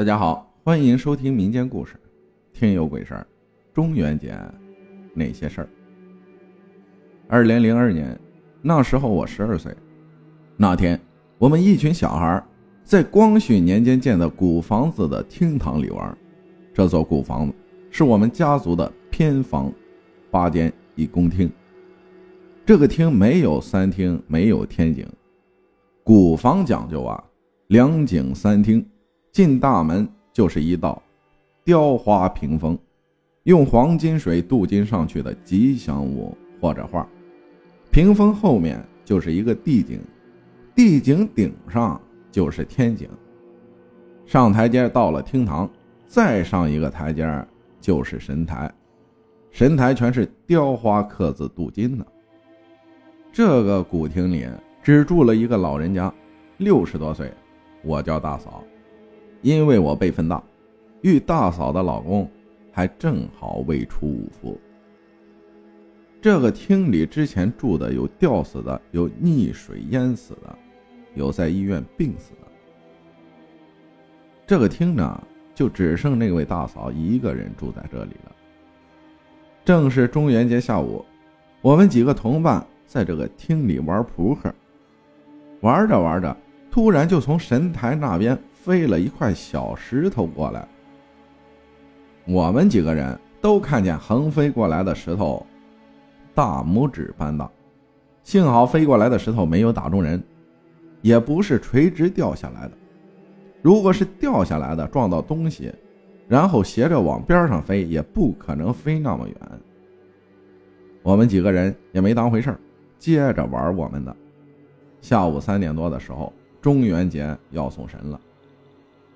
大家好，欢迎收听民间故事《听有鬼事儿》。中元节那些事儿。二零零二年，那时候我十二岁。那天，我们一群小孩在光绪年间建的古房子的厅堂里玩。这座古房子是我们家族的偏房，八间一公厅。这个厅没有三厅，没有天井。古房讲究啊，两井三厅。进大门就是一道雕花屏风，用黄金水镀金上去的吉祥物或者画。屏风后面就是一个地井，地井顶上就是天井。上台阶到了厅堂，再上一个台阶就是神台，神台全是雕花刻字镀金的。这个古厅里只住了一个老人家，六十多岁，我叫大嫂。因为我辈分大，遇大嫂的老公还正好未出五福。这个厅里之前住的有吊死的，有溺水淹死的，有在医院病死的。这个厅呢，就只剩那位大嫂一个人住在这里了。正是中元节下午，我们几个同伴在这个厅里玩扑克，玩着玩着，突然就从神台那边。飞了一块小石头过来，我们几个人都看见横飞过来的石头，大拇指般大。幸好飞过来的石头没有打中人，也不是垂直掉下来的。如果是掉下来的撞到东西，然后斜着往边上飞，也不可能飞那么远。我们几个人也没当回事接着玩我们的。下午三点多的时候，中元节要送神了。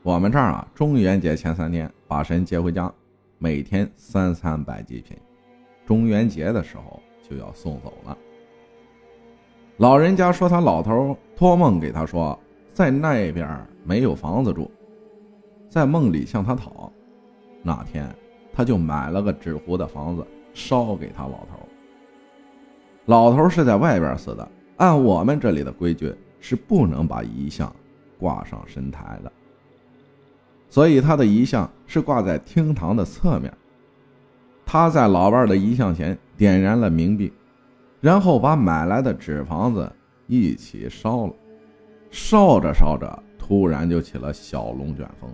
我们这儿啊，中元节前三天把神接回家，每天三餐摆祭品，中元节的时候就要送走了。老人家说他老头托梦给他说，在那边没有房子住，在梦里向他讨。那天他就买了个纸糊的房子烧给他老头。老头是在外边死的，按我们这里的规矩是不能把遗像挂上神台的。所以他的遗像是挂在厅堂的侧面。他在老伴的遗像前点燃了冥币，然后把买来的纸房子一起烧了。烧着烧着，突然就起了小龙卷风。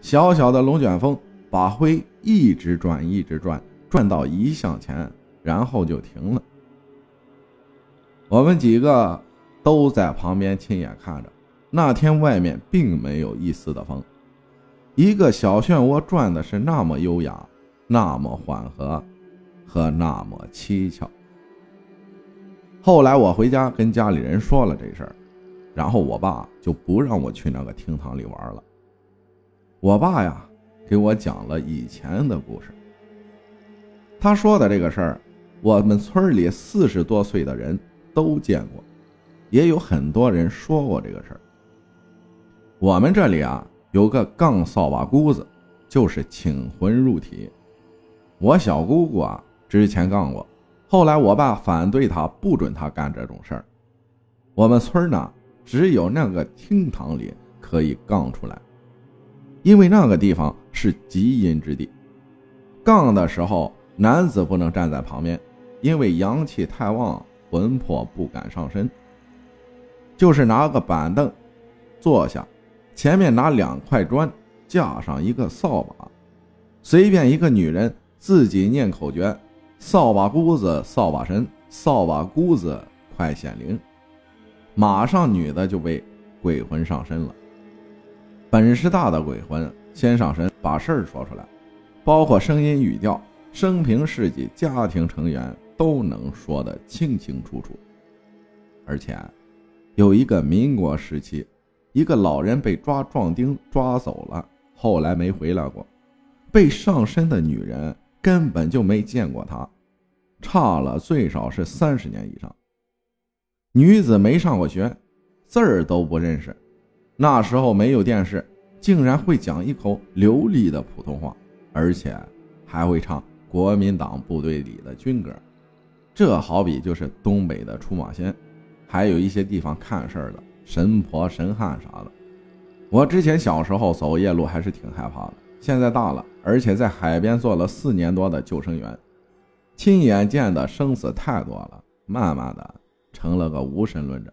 小小的龙卷风把灰一直转，一直转，转到遗像前，然后就停了。我们几个都在旁边亲眼看着。那天外面并没有一丝的风。一个小漩涡转的是那么优雅，那么缓和，和那么蹊跷。后来我回家跟家里人说了这事儿，然后我爸就不让我去那个厅堂里玩了。我爸呀，给我讲了以前的故事。他说的这个事儿，我们村里四十多岁的人都见过，也有很多人说过这个事儿。我们这里啊。有个杠扫把姑子，就是请魂入体。我小姑姑啊，之前杠过，后来我爸反对他，不准他干这种事儿。我们村呢，只有那个厅堂里可以杠出来，因为那个地方是极阴之地。杠的时候，男子不能站在旁边，因为阳气太旺，魂魄不敢上身。就是拿个板凳坐下。前面拿两块砖，架上一个扫把，随便一个女人自己念口诀：“扫把姑子，扫把神，扫把姑子快显灵。”马上女的就被鬼魂上身了。本事大的鬼魂先上身，把事儿说出来，包括声音、语调、生平事迹、家庭成员都能说得清清楚楚。而且，有一个民国时期。一个老人被抓壮丁抓走了，后来没回来过。被上身的女人根本就没见过他，差了最少是三十年以上。女子没上过学，字儿都不认识。那时候没有电视，竟然会讲一口流利的普通话，而且还会唱国民党部队里的军歌。这好比就是东北的出马仙，还有一些地方看事儿的。神婆、神汉啥的，我之前小时候走夜路还是挺害怕的，现在大了，而且在海边做了四年多的救生员，亲眼见的生死太多了，慢慢的成了个无神论者。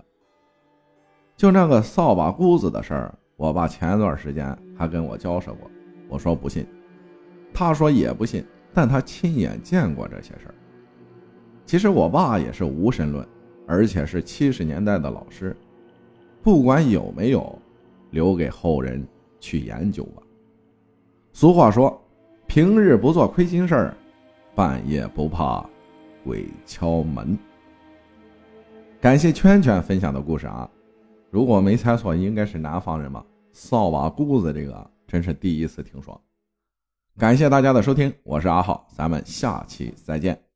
就那个扫把姑子的事儿，我爸前段时间还跟我交涉过，我说不信，他说也不信，但他亲眼见过这些事儿。其实我爸也是无神论，而且是七十年代的老师，不管有没有，留给后人去研究吧。俗话说，平日不做亏心事儿，半夜不怕鬼敲门。感谢圈圈分享的故事啊。如果没猜错，应该是南方人吧？扫把姑子这个真是第一次听说。感谢大家的收听，我是阿浩，咱们下期再见。